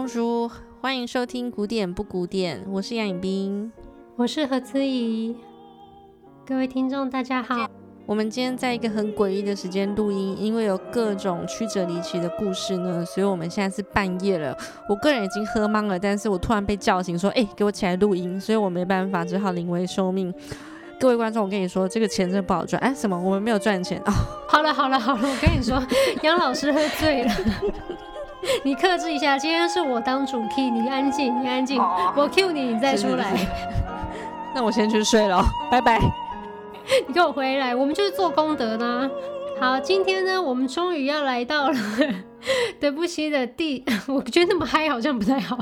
Bonjour，欢迎收听古典不古典，我是杨颖冰，我是何姿怡，各位听众大家好。我们今天在一个很诡异的时间录音，因为有各种曲折离奇的故事呢，所以我们现在是半夜了。我个人已经喝懵了，但是我突然被叫醒，说：“哎、欸，给我起来录音。”所以我没办法，只好临危受命。各位观众，我跟你说，这个钱真的不好赚。哎，什么？我们没有赚钱哦。好了好了好了，我跟你说，杨老师喝醉了，你克制一下。今天是我当主 key，你安静，你安静，我 cue 你，你再出来。是是是那我先去睡了，拜拜。你给我回来，我们就是做功德呢。好，今天呢，我们终于要来到了对不起的第，我觉得那么嗨好像不太好，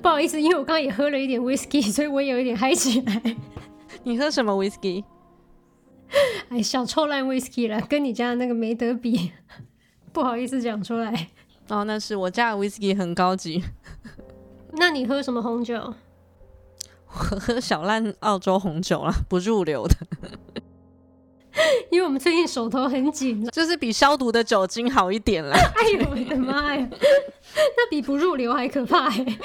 不好意思，因为我刚刚也喝了一点 whisky，所以我也有一点嗨起来。你喝什么 whisky？哎，小臭烂 whisky 了，跟你家的那个没得比，不好意思讲出来。哦，那是我家的 whisky 很高级。那你喝什么红酒？我喝小烂澳洲红酒啦，不入流的。因为我们最近手头很紧，就是比消毒的酒精好一点啦。哎呦我的妈呀，那比不入流还可怕哎！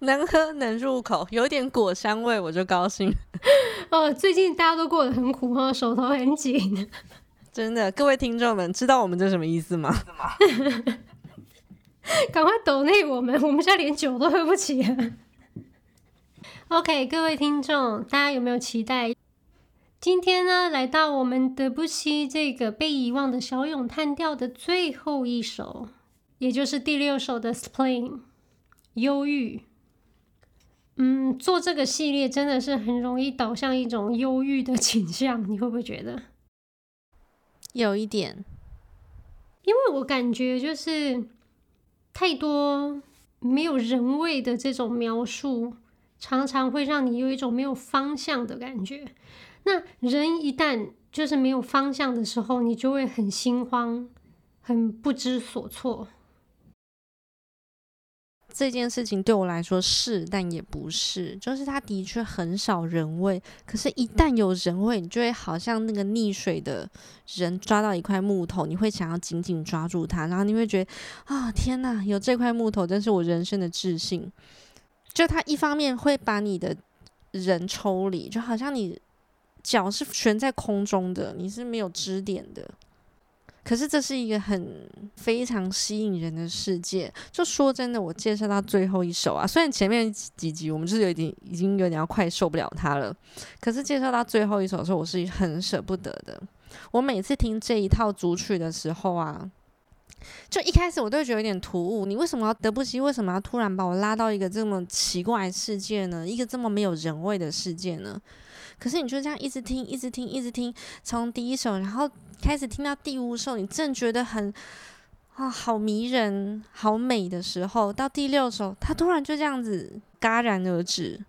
能喝能入口，有点果香味我就高兴。哦，最近大家都过得很苦哈，手头很紧。真的，各位听众们，知道我们这什么意思吗？赶快抖内我们，我们现在连酒都喝不起了。OK，各位听众，大家有没有期待？今天呢，来到我们德布西这个被遗忘的小咏叹调的最后一首，也就是第六首的《Spleen》忧郁。嗯，做这个系列真的是很容易导向一种忧郁的倾向，你会不会觉得？有一点，因为我感觉就是太多没有人味的这种描述。常常会让你有一种没有方向的感觉。那人一旦就是没有方向的时候，你就会很心慌，很不知所措。这件事情对我来说是，但也不是。就是它的确很少人味，可是，一旦有人味，你就会好像那个溺水的人抓到一块木头，你会想要紧紧抓住它，然后你会觉得啊，天哪，有这块木头真是我人生的自信。就他一方面会把你的人抽离，就好像你脚是悬在空中的，你是没有支点的。可是这是一个很非常吸引人的世界。就说真的，我介绍到最后一首啊，虽然前面几集我们就是有点已经有点要快受不了它了，可是介绍到最后一首的时候，我是很舍不得的。我每次听这一套组曲的时候啊。就一开始我都会觉得有点突兀，你为什么要德布西？为什么要突然把我拉到一个这么奇怪的世界呢？一个这么没有人味的世界呢？可是你就这样一直听，一直听，一直听，从第一首，然后开始听到第五首，你正觉得很啊，好迷人，好美的时候，到第六首，它突然就这样子戛然而止，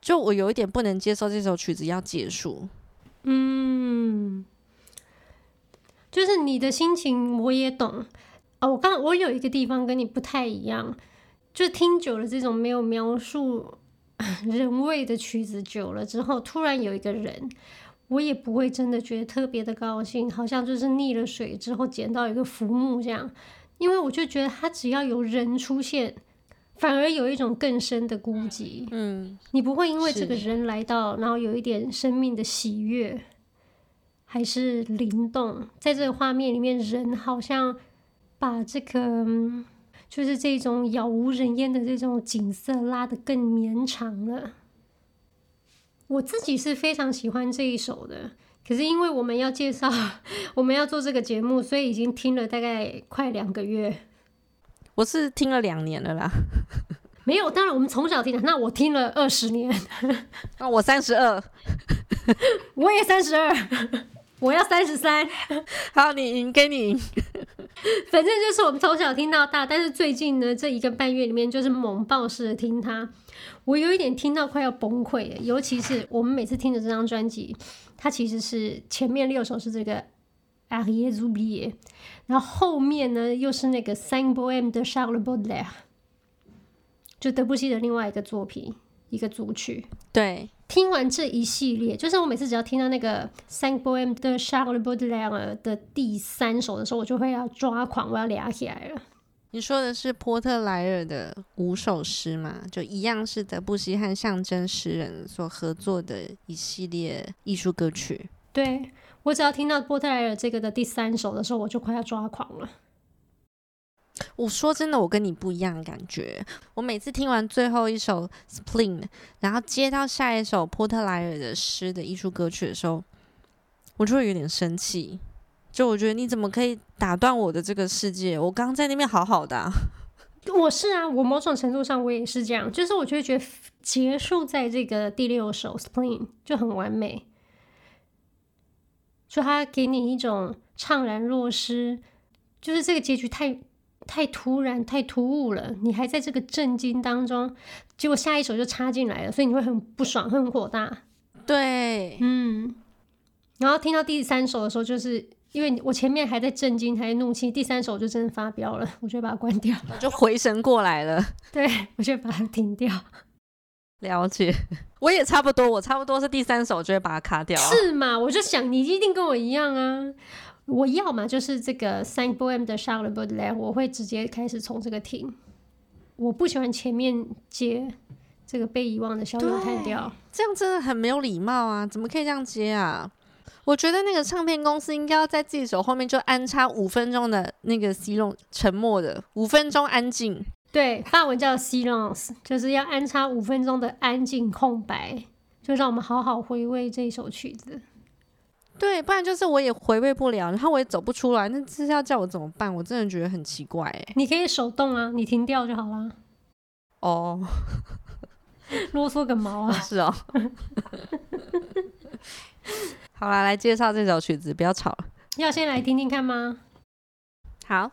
就我有一点不能接受这首曲子要结束。嗯。就是你的心情我也懂哦，我刚我有一个地方跟你不太一样，就听久了这种没有描述 人味的曲子久了之后，突然有一个人，我也不会真的觉得特别的高兴，好像就是溺了水之后捡到一个浮木这样，因为我就觉得他只要有人出现，反而有一种更深的孤寂。嗯，你不会因为这个人来到，然后有一点生命的喜悦。还是灵动，在这个画面里面，人好像把这个就是这种杳无人烟的这种景色拉得更绵长了。我自己是非常喜欢这一首的，可是因为我们要介绍，我们要做这个节目，所以已经听了大概快两个月。我是听了两年了啦，没有，当然我们从小听的，那我听了二十年，那我三十二，我也三十二。我要三十三，好，你赢，给你赢。反正就是我们从小听到大，但是最近呢，这一个半月里面就是猛爆式的听它，我有一点听到快要崩溃。尤其是我们每次听的这张专辑，它其实是前面六首是这个《Arieux oubliés》，然后后面呢又是那个《Cinq Poèmes de Charles Baudelaire》，就德布西的另外一个作品，一个组曲。对。听完这一系列，就是我每次只要听到那个《Cinq Poèmes de Charles Baudelaire》的第三首的时候，我就会要抓狂，我要俩起来了。你说的是波特莱尔的五首诗吗？就一样是德布西和象征诗人所合作的一系列艺术歌曲。对，我只要听到波特莱尔这个的第三首的时候，我就快要抓狂了。我说真的，我跟你不一样感觉。我每次听完最后一首《Spleen》，然后接到下一首波特莱尔的诗的艺术歌曲的时候，我就会有点生气。就我觉得你怎么可以打断我的这个世界？我刚在那边好好的。我是啊，我某种程度上我也是这样。就是我就会觉得结束在这个第六首《Spleen》就很完美，就他给你一种怅然若失，就是这个结局太。太突然，太突兀了，你还在这个震惊当中，结果下一首就插进来了，所以你会很不爽，很火大。对，嗯。然后听到第三首的时候，就是因为我前面还在震惊，还在怒气，第三首就真的发飙了，我就把它关掉，就回神过来了。对，我就把它停掉。了解，我也差不多，我差不多是第三首就会把它卡掉。是吗？我就想你一定跟我一样啊。我要嘛就是这个《Cinq Poèmes de Charles Baudelaire》，我会直接开始从这个听。我不喜欢前面接这个被遗忘的小咏叹调，这样真的很没有礼貌啊！怎么可以这样接啊？我觉得那个唱片公司应该要在自己手后面就安插五分钟的那个 silence 沉默的五分钟安静。对，法文叫 silence，就是要安插五分钟的安静空白，就让我们好好回味这首曲子。对，不然就是我也回味不了，然后我也走不出来，那这是要叫我怎么办？我真的觉得很奇怪哎。你可以手动啊，你停掉就好了。哦，啰嗦个毛啊！是哦。好啦，来介绍这首曲子，不要吵了。要先来听听看吗？好。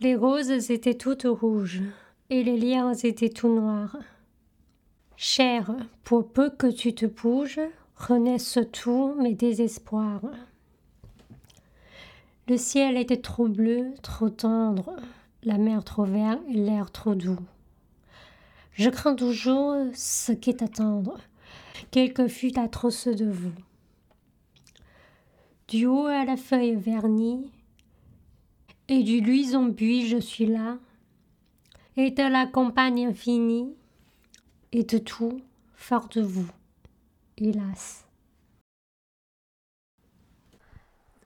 Les roses étaient toutes rouges et les liens étaient tout noirs. Chère, pour peu que tu te bouges, renaissent tous mes désespoirs. Le ciel était trop bleu, trop tendre, la mer trop verte et l'air trop doux. Je crains toujours ce qu'est attendre, quel que fût atroce de vous. Du haut à la feuille vernie, et du luison buis je suis là, et de la campagne infinie, et de tout, fort de vous, hélas。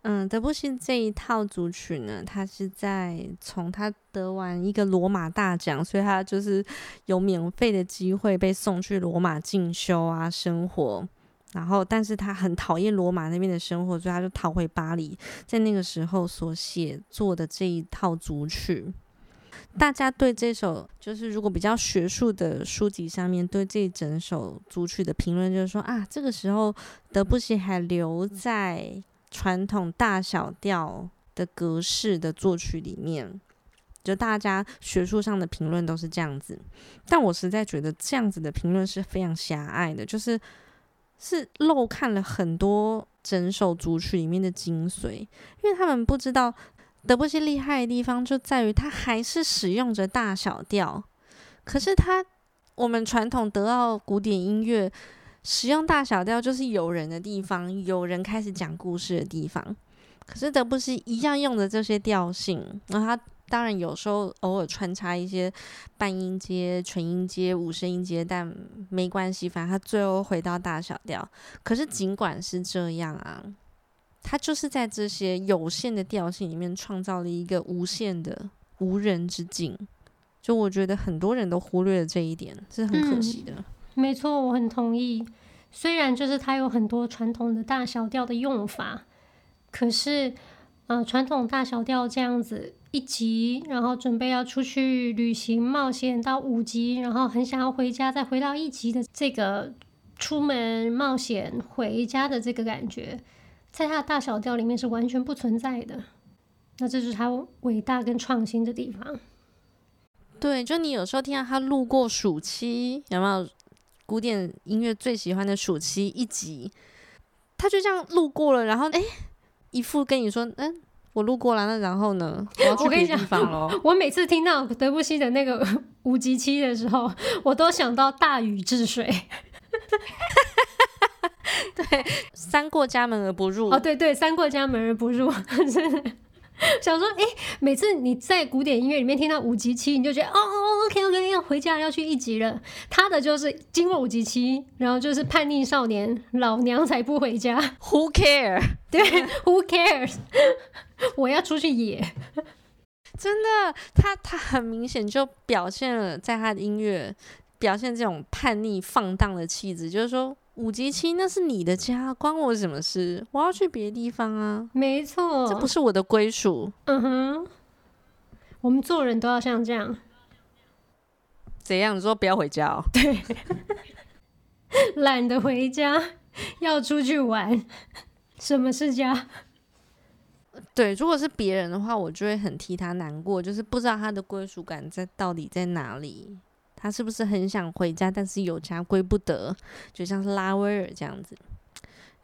嗯，德布西这一套组曲呢，他是在从他得完一个罗马大奖，所以他就是有免费的机会被送去罗马进修啊，生活。然后，但是他很讨厌罗马那边的生活，所以他就逃回巴黎。在那个时候所写作的这一套组曲，大家对这首就是如果比较学术的书籍上面对这整首组曲的评论，就是说啊，这个时候德布西还留在传统大小调的格式的作曲里面，就大家学术上的评论都是这样子。但我实在觉得这样子的评论是非常狭隘的，就是。是漏看了很多整首组曲里面的精髓，因为他们不知道德布西厉害的地方就在于他还是使用着大小调，可是他我们传统德奥古典音乐使用大小调就是有人的地方，有人开始讲故事的地方，可是德布西一样用的这些调性，然后他。当然，有时候偶尔穿插一些半音阶、纯音阶、五声音阶，但没关系，反正它最后回到大小调。可是尽管是这样啊，它就是在这些有限的调性里面创造了一个无限的无人之境。就我觉得很多人都忽略了这一点，是很可惜的。嗯，没错，我很同意。虽然就是它有很多传统的大小调的用法，可是，呃，传统大小调这样子。一级，然后准备要出去旅行冒险到五级，然后很想要回家，再回到一级的这个出门冒险回家的这个感觉，在他的大小调里面是完全不存在的。那这就是他伟大跟创新的地方。对，就你有时候听到他路过暑期，有没有古典音乐最喜欢的暑期一集？他就这样路过了，然后哎，一副跟你说，嗯。我路过了，那然后呢？我要去别的地方喽。我每次听到德布西的那个五级七的时候，我都想到大禹治水。对，三过家门而不入。哦，对对，三过家门而不入，真的。想说，哎、欸，每次你在古典音乐里面听到五级七，你就觉得哦哦，OK OK，要回家要去一级了。他的就是经过五级七，然后就是叛逆少年，老娘才不回家。Who care？对，Who cares？我要出去野。真的，他他很明显就表现了在他的音乐表现这种叛逆放荡的气质，就是说。五级七，那是你的家，关我什么事？我要去别的地方啊！没错，这不是我的归属。嗯哼，我们做人都要像这样。怎样？你说不要回家哦？对，懒得回家，要出去玩。什么是家？对，如果是别人的话，我就会很替他难过，就是不知道他的归属感在到底在哪里。他是不是很想回家，但是有家归不得，就像是拉威尔这样子。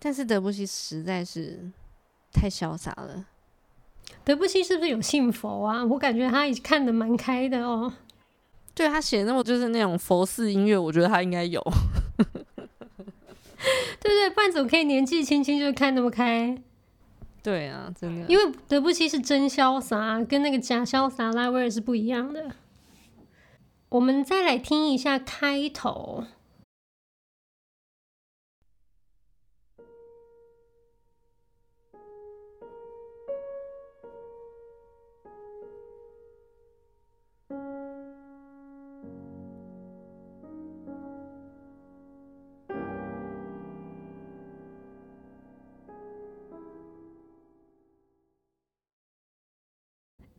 但是德布西实在是太潇洒了。德布西是不是有信佛啊？我感觉他已看的蛮开的哦。对，他写的那么就是那种佛寺音乐，我觉得他应该有。对对，不然怎么可以年纪轻轻就看那么开？对啊，真的。因为德布西是真潇洒，跟那个假潇洒拉威尔是不一样的。我们再来听一下开头。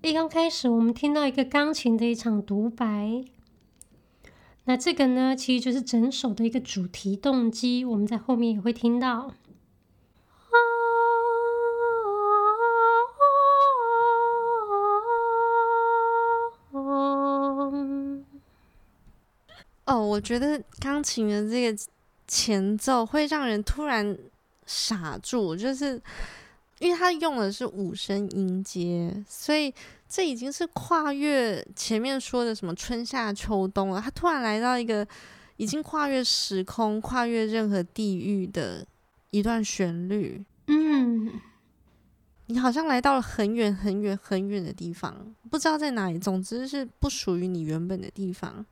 一刚开始，我们听到一个钢琴的一场独白。那这个呢，其实就是整首的一个主题动机，我们在后面也会听到。哦，我觉得钢琴的这个前奏会让人突然傻住，就是因为它用的是五声音阶，所以这已经是跨越前面说的什么春夏秋冬了。他突然来到一个已经跨越时空、跨越任何地域的一段旋律。嗯，你好像来到了很远、很远、很远的地方，不知道在哪里。总之是不属于你原本的地方。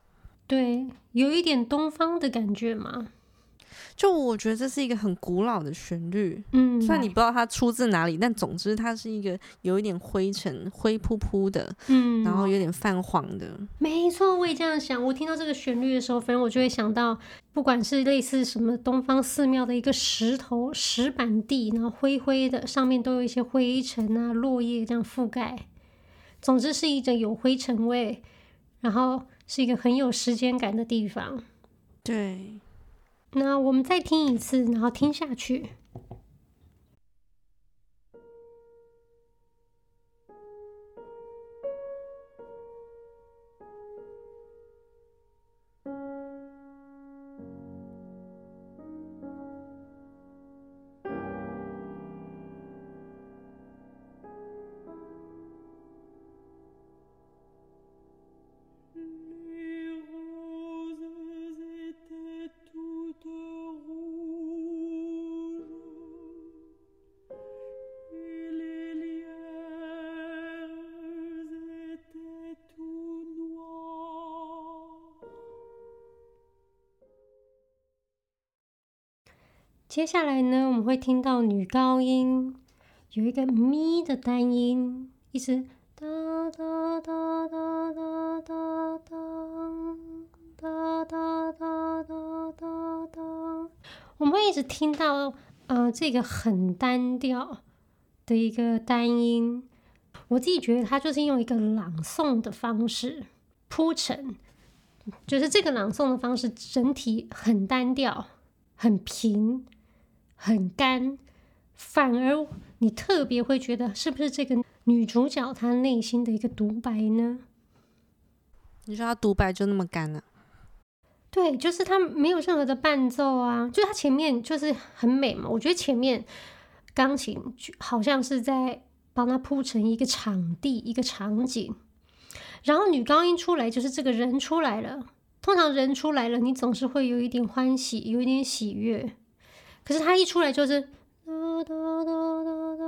对，有一点东方的感觉嘛。就我觉得这是一个很古老的旋律，嗯，虽然你不知道它出自哪里，但总之它是一个有一点灰尘、灰扑扑的，嗯，然后有点泛黄的。没错，我也这样想。我听到这个旋律的时候，反正我就会想到，不管是类似什么东方寺庙的一个石头石板地，然后灰灰的，上面都有一些灰尘啊、落叶这样覆盖。总之是一种有灰尘味，然后是一个很有时间感的地方。对。那我们再听一次，然后听下去。接下来呢，我们会听到女高音有一个咪的单音，一直哒哒哒哒哒哒哒哒哒哒哒哒哒。我们会一直听到呃这个很单调的一个单音。我自己觉得它就是用一个朗诵的方式铺陈，就是这个朗诵的方式整体很单调，很平。很干，反而你特别会觉得是不是这个女主角她内心的一个独白呢？你说她独白就那么干了？对，就是她没有任何的伴奏啊，就她前面就是很美嘛。我觉得前面钢琴好像是在帮她铺成一个场地、一个场景，然后女高音出来就是这个人出来了。通常人出来了，你总是会有一点欢喜，有一点喜悦。可是他一出来就是哒哒哒哒哒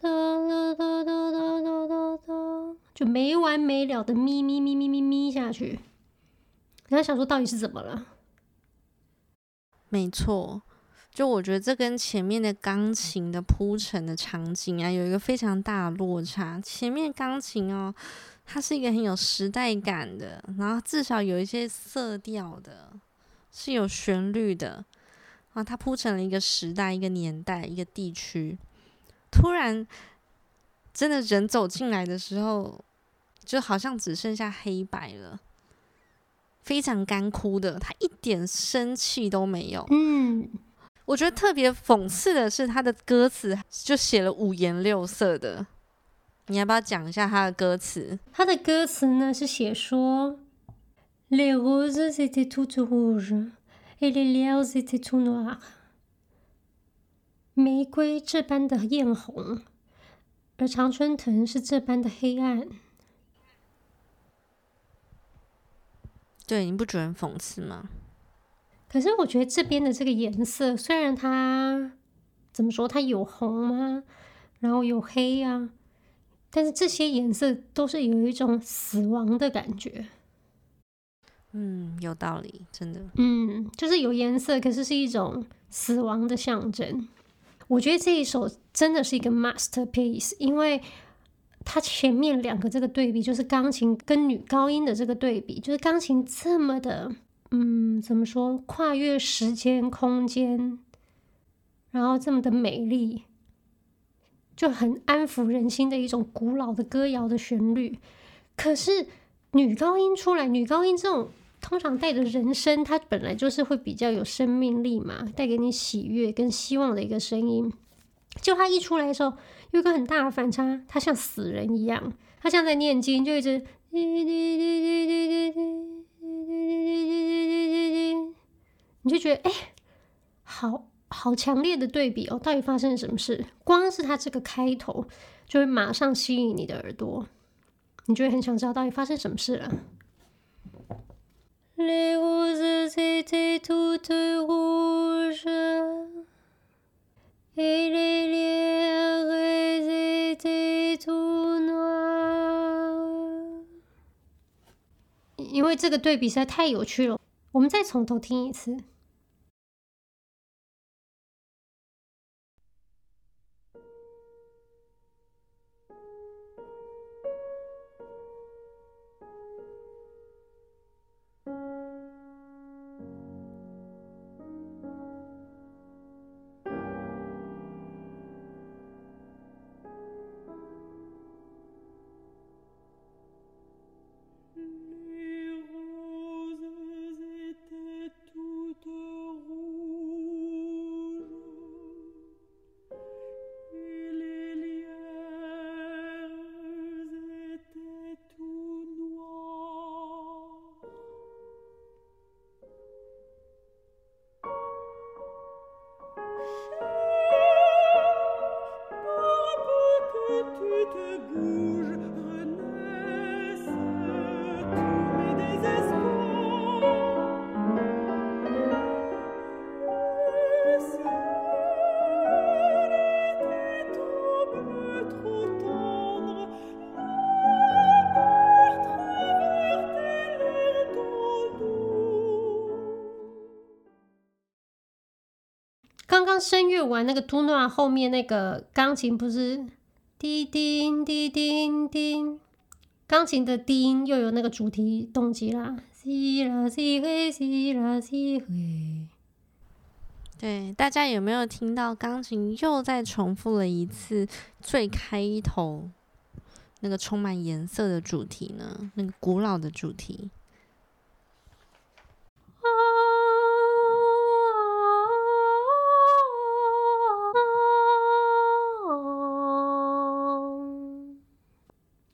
哒哒哒哒哒哒哒哒，就没完没了的咪咪咪咪咪咪下去。然后想说到底是怎么了？没错，就我觉得这跟前面的钢琴的铺陈的场景啊，有一个非常大的落差。前面钢琴哦，它是一个很有时代感的，然后至少有一些色调的，是有旋律的。啊，它铺成了一个时代、一个年代、一个地区。突然，真的人走进来的时候，就好像只剩下黑白了，非常干枯的，他一点生气都没有。嗯，我觉得特别讽刺的是，他的歌词就写了五颜六色的。你要不要讲一下他的歌词？他的歌词呢是写说：“Les roses étaient toutes rouges。”玫瑰这般的艳红，而常春藤是这般的黑暗。对，你不觉得很讽刺吗？可是我觉得这边的这个颜色，虽然它怎么说，它有红吗？然后有黑啊，但是这些颜色都是有一种死亡的感觉。嗯，有道理，真的。嗯，就是有颜色，可是是一种死亡的象征。我觉得这一首真的是一个 masterpiece，因为它前面两个这个对比，就是钢琴跟女高音的这个对比，就是钢琴这么的，嗯，怎么说，跨越时间空间，然后这么的美丽，就很安抚人心的一种古老的歌谣的旋律。可是女高音出来，女高音这种。通常带着人声，它本来就是会比较有生命力嘛，带给你喜悦跟希望的一个声音。就它一出来的时候，有一个很大的反差，它像死人一样，它像在念经，就一直，你就觉得哎，好好强烈的对比哦，到底发生了什么事？光是它这个开头，就会马上吸引你的耳朵，你就会很想知道到底发生什么事了。因为这个对比实在太有趣了，我们再从头听一次。声乐完那个嘟囩后面那个钢琴不是滴叮滴叮叮，钢琴的低音又有那个主题动机啦，西啦西嘿西啦。对，大家有没有听到钢琴又再重复了一次最开头那个充满颜色的主题呢？那个古老的主题。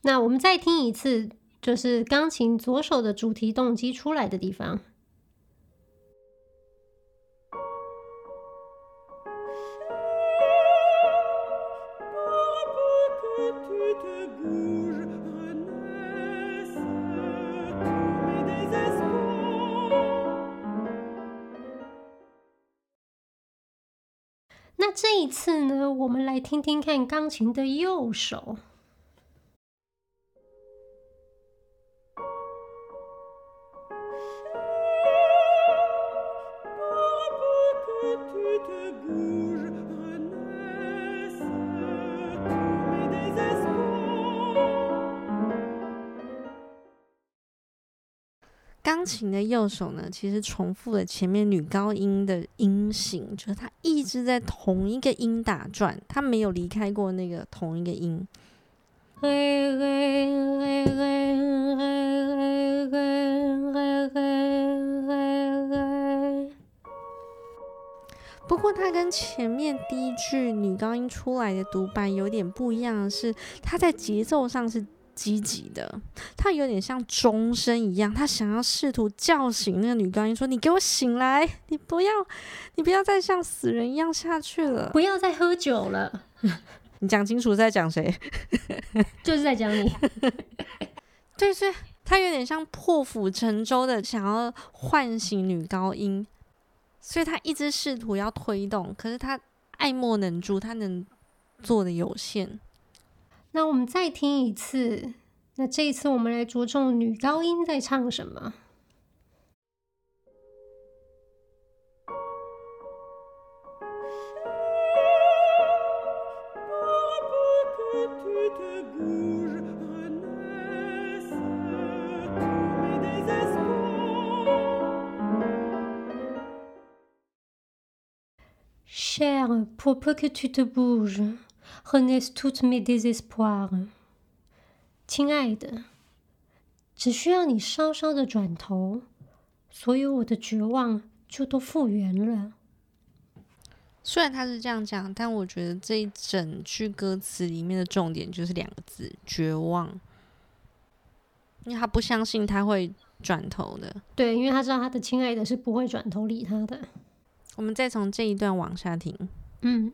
那我们再听一次，就是钢琴左手的主题动机出来的地方。那这一次呢，我们来听听看钢琴的右手。琴的右手呢，其实重复了前面女高音的音型，就是它一直在同一个音打转，它没有离开过那个同一个音。不过，它跟前面第一句女高音出来的独白有点不一样是，它在节奏上是。积极的，他有点像钟声一样，他想要试图叫醒那个女高音，说：“你给我醒来，你不要，你不要再像死人一样下去了，不要再喝酒了。”你讲清楚在讲谁？就是在讲你。对，所以他有点像破釜沉舟的想要唤醒女高音，所以他一直试图要推动，可是他爱莫能助，他能做的有限。那我们再听一次。那这一次我们来着重女高音在唱什么。Chère, pour peu que tu te bouges. Renaissent mes désespoirs，亲爱的，只需要你稍稍的转头，所有我的绝望就都复原了。虽然他是这样讲，但我觉得这一整句歌词里面的重点就是两个字：绝望。因为他不相信他会转头的，对，因为他知道他的亲爱的是不会转头理他的。我们再从这一段往下听，嗯。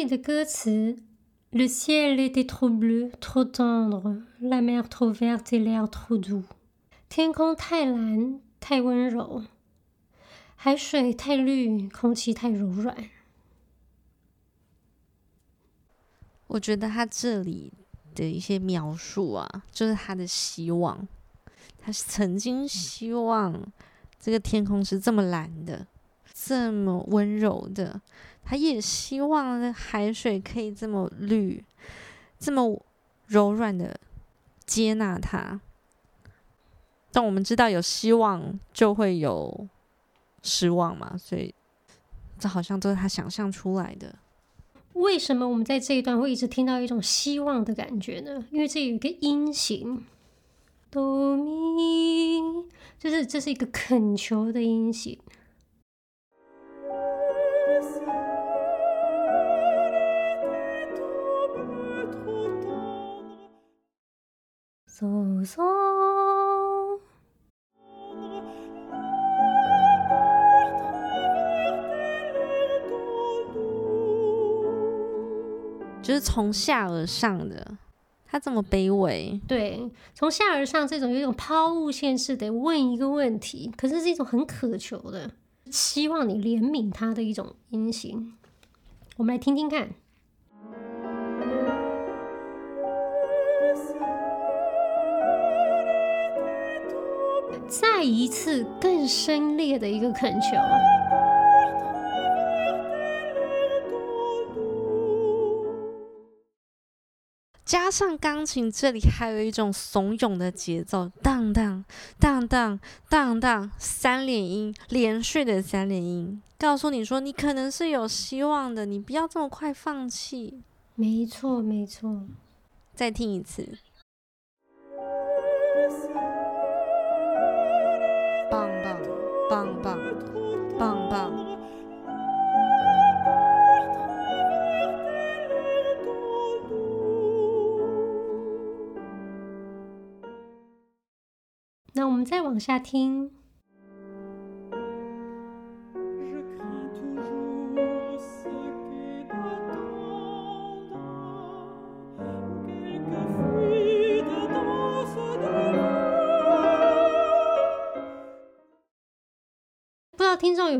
这里的歌词：Le ciel était trop bleu, trop tendre, la mer trop verte et l'air trop doux。天空太蓝，太温柔；海水太绿，空气太柔软。我觉得他这里的一些描述啊，就是他的希望。他曾经希望这个天空是这么蓝的，这么温柔的。他也希望那海水可以这么绿，这么柔软的接纳他。但我们知道有希望就会有失望嘛，所以这好像都是他想象出来的。为什么我们在这一段会一直听到一种希望的感觉呢？因为这有一个音型，哆咪，就是这是一个恳求的音型。嗖嗖，就是从下而上的，他这么卑微。对，从下而上这种有一种抛物线式的问一个问题，可是是一种很渴求的，希望你怜悯他的一种音型。我们来听听看。再一次更深烈的一个恳求，加上钢琴这里还有一种怂恿的节奏，当当当当当当，三连音连续的三连音，告诉你说你可能是有希望的，你不要这么快放弃。没错，没错，再听一次。棒棒棒棒棒棒！那我们再往下听。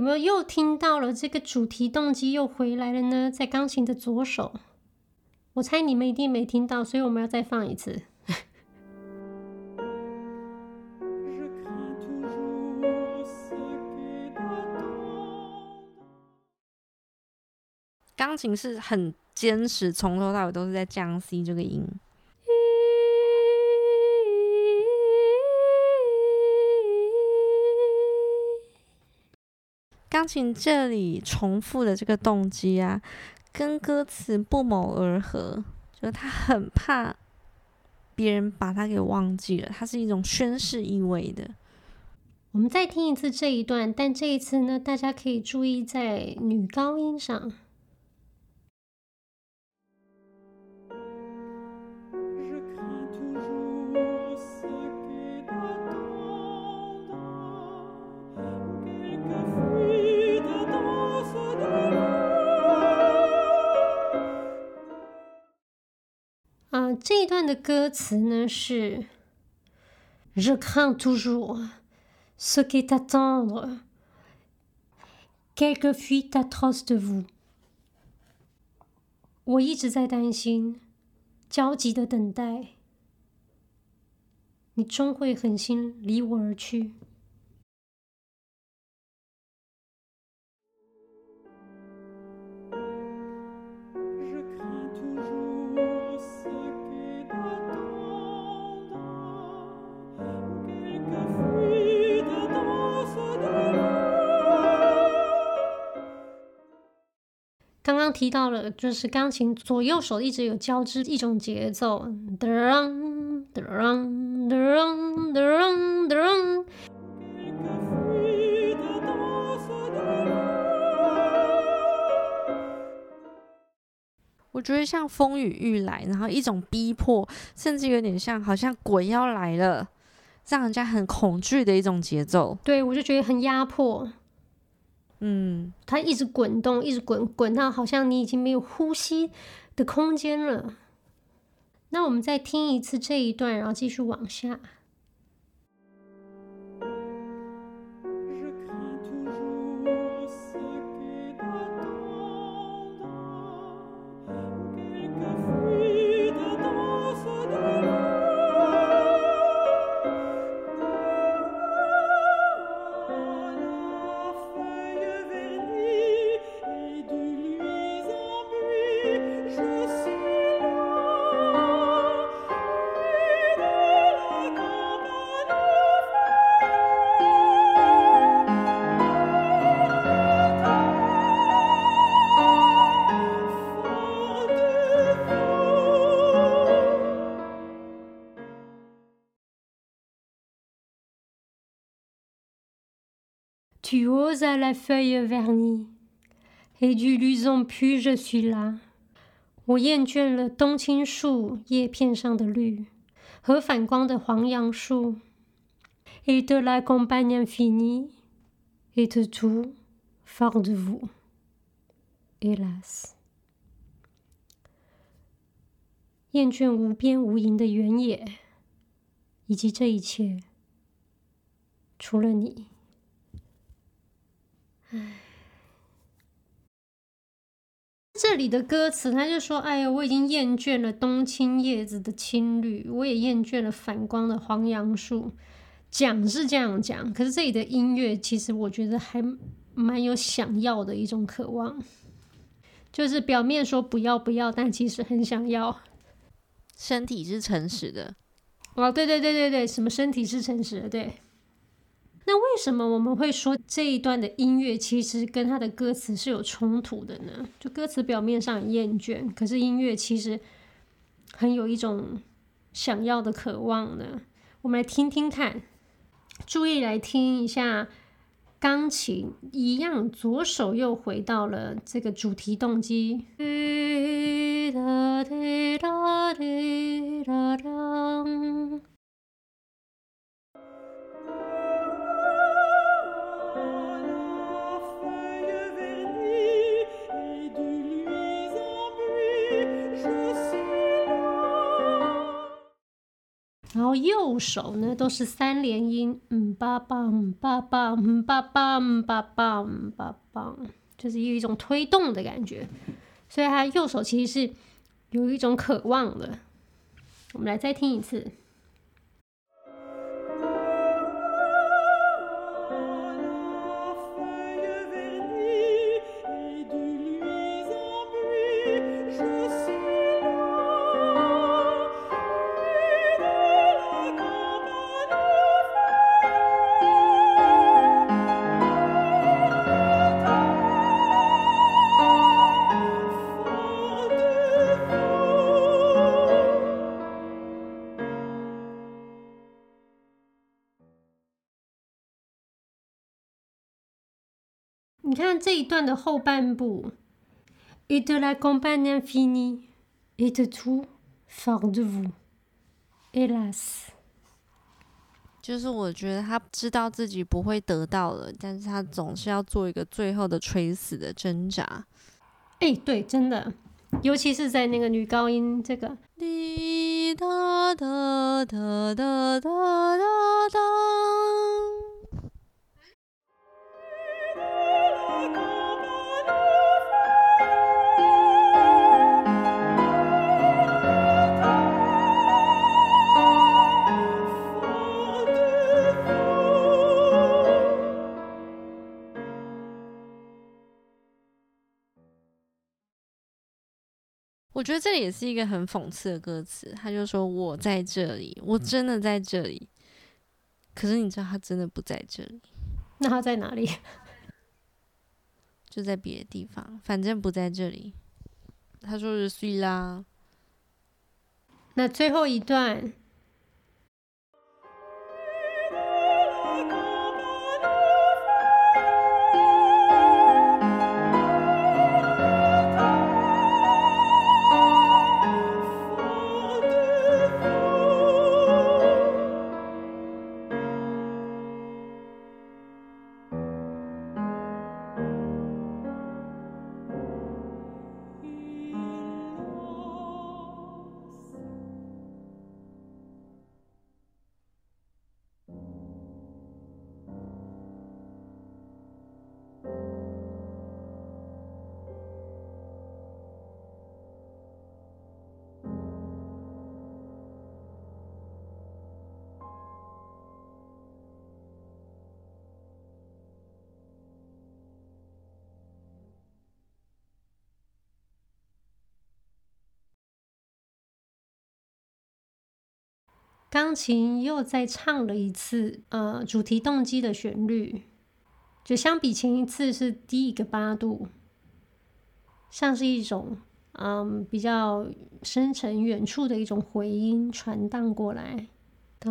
有没有又听到了这个主题动机又回来了呢？在钢琴的左手，我猜你们一定没听到，所以我们要再放一次。钢琴是很坚持，从头到尾都是在降 C 这个音。钢琴这里重复的这个动机啊，跟歌词不谋而合，就是他很怕别人把他给忘记了，它是一种宣誓意味的。我们再听一次这一段，但这一次呢，大家可以注意在女高音上。这一段的歌词呢是：Je crains toujours ce qui est attendre quelque fuite atroce de vous。我一直在担心，焦急的等待，你终会狠心离我而去。刚提到了，就是钢琴左右手一直有交织一种节奏，噔噔噔噔噔噔。我觉得像风雨欲来，然后一种逼迫，甚至有点像好像鬼要来了，让人家很恐惧的一种节奏。对，我就觉得很压迫。嗯，它一直滚动，一直滚，滚到好像你已经没有呼吸的空间了。那我们再听一次这一段，然后继续往下。Tu oses à la feuille vernie, et du luisant puits je suis là。我厌倦了冬青树叶片上的绿和反光的黄杨树。Et de la campagne infinie, et de tout fort de vous, hélas。厌倦无边无垠的原野，以及这一切，除了你。 唉，这里的歌词，他就说：“哎呀，我已经厌倦了冬青叶子的青绿，我也厌倦了反光的黄杨树。”讲是这样讲，可是这里的音乐其实我觉得还蛮有想要的一种渴望，就是表面说不要不要，但其实很想要。身体是诚实的。哦，对对对对对，什么身体是诚实的？对。那为什么我们会说这一段的音乐其实跟它的歌词是有冲突的呢？就歌词表面上厌倦，可是音乐其实很有一种想要的渴望呢？我们来听听看，注意来听一下钢琴，一样左手又回到了这个主题动机。后右手呢都是三连音，嗯巴棒嗯吧吧嗯巴棒嗯吧吧嗯吧吧，就是有一种推动的感觉，所以他右手其实是有一种渴望的。我们来再听一次。你看这一段的后半部，Et de la campagne infinie, et de tout fort de vous, hélas。就是我觉得他知道自己不会得到了，但是他总是要做一个最后的垂死的挣扎。哎，对，真的，尤其是在那个女高音这个。滴答答答答答答我觉得这里也是一个很讽刺的歌词，他就说：“我在这里，我真的在这里。”可是你知道他真的不在这里，那他在哪里？就在别的地方，反正不在这里。他说是睡啦。那最后一段。钢琴又再唱了一次，呃，主题动机的旋律，就相比前一次是低一个八度，像是一种嗯比较深沉远处的一种回音传荡过来。当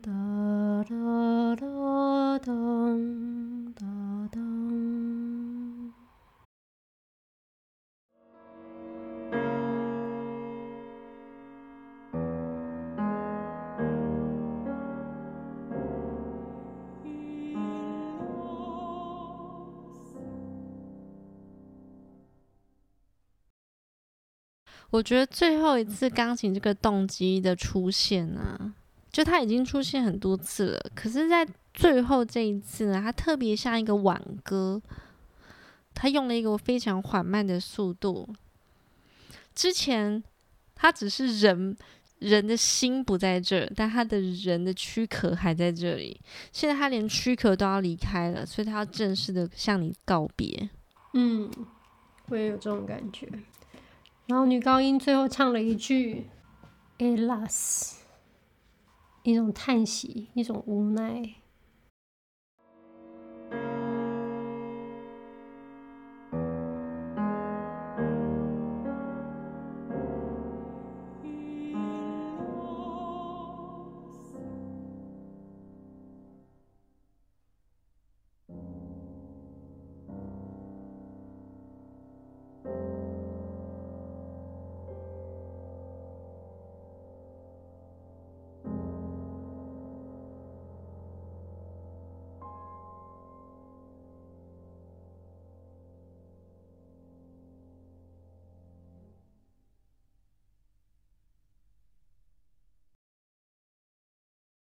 哒哒哒当我觉得最后一次钢琴这个动机的出现啊，就它已经出现很多次了，可是，在最后这一次呢，它特别像一个挽歌，它用了一个非常缓慢的速度。之前它只是人人的心不在这儿，但他的人的躯壳还在这里。现在他连躯壳都要离开了，所以他要正式的向你告别。嗯，我也有这种感觉。然后女高音最后唱了一句 “Alas”，一种叹息，一种无奈。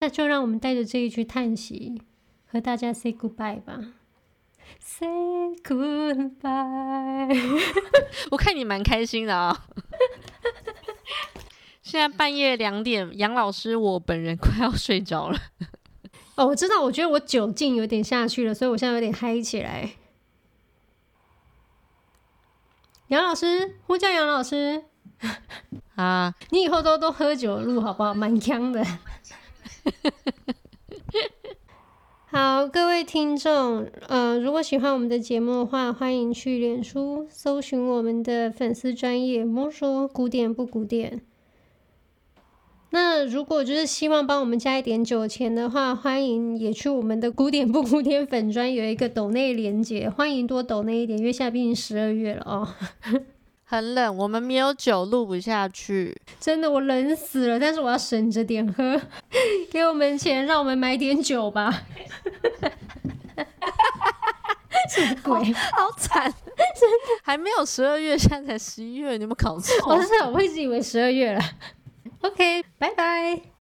那就让我们带着这一句叹息，和大家 say goodbye 吧。Say goodbye。我看你蛮开心的啊、哦。现在半夜两点，杨老师，我本人快要睡着了。哦，我知道，我觉得我酒劲有点下去了，所以我现在有点嗨起来。杨老师，呼叫杨老师啊！你以后都多喝酒录好不好？蛮锵的。好，各位听众，呃，如果喜欢我们的节目的话，欢迎去脸书搜寻我们的粉丝专业摸说古典不古典。那如果就是希望帮我们加一点酒钱的话，欢迎也去我们的古典不古典粉专有一个抖内连接，欢迎多抖内一点，因为现在毕竟十二月了哦。很冷，我们没有酒录不下去，真的我冷死了。但是我要省着点喝，给我们钱，让我们买点酒吧。什么鬼？好惨，真的还没有十二月，现在才十一月，你有没有搞错？我是我一直以为十二月了。OK，拜拜。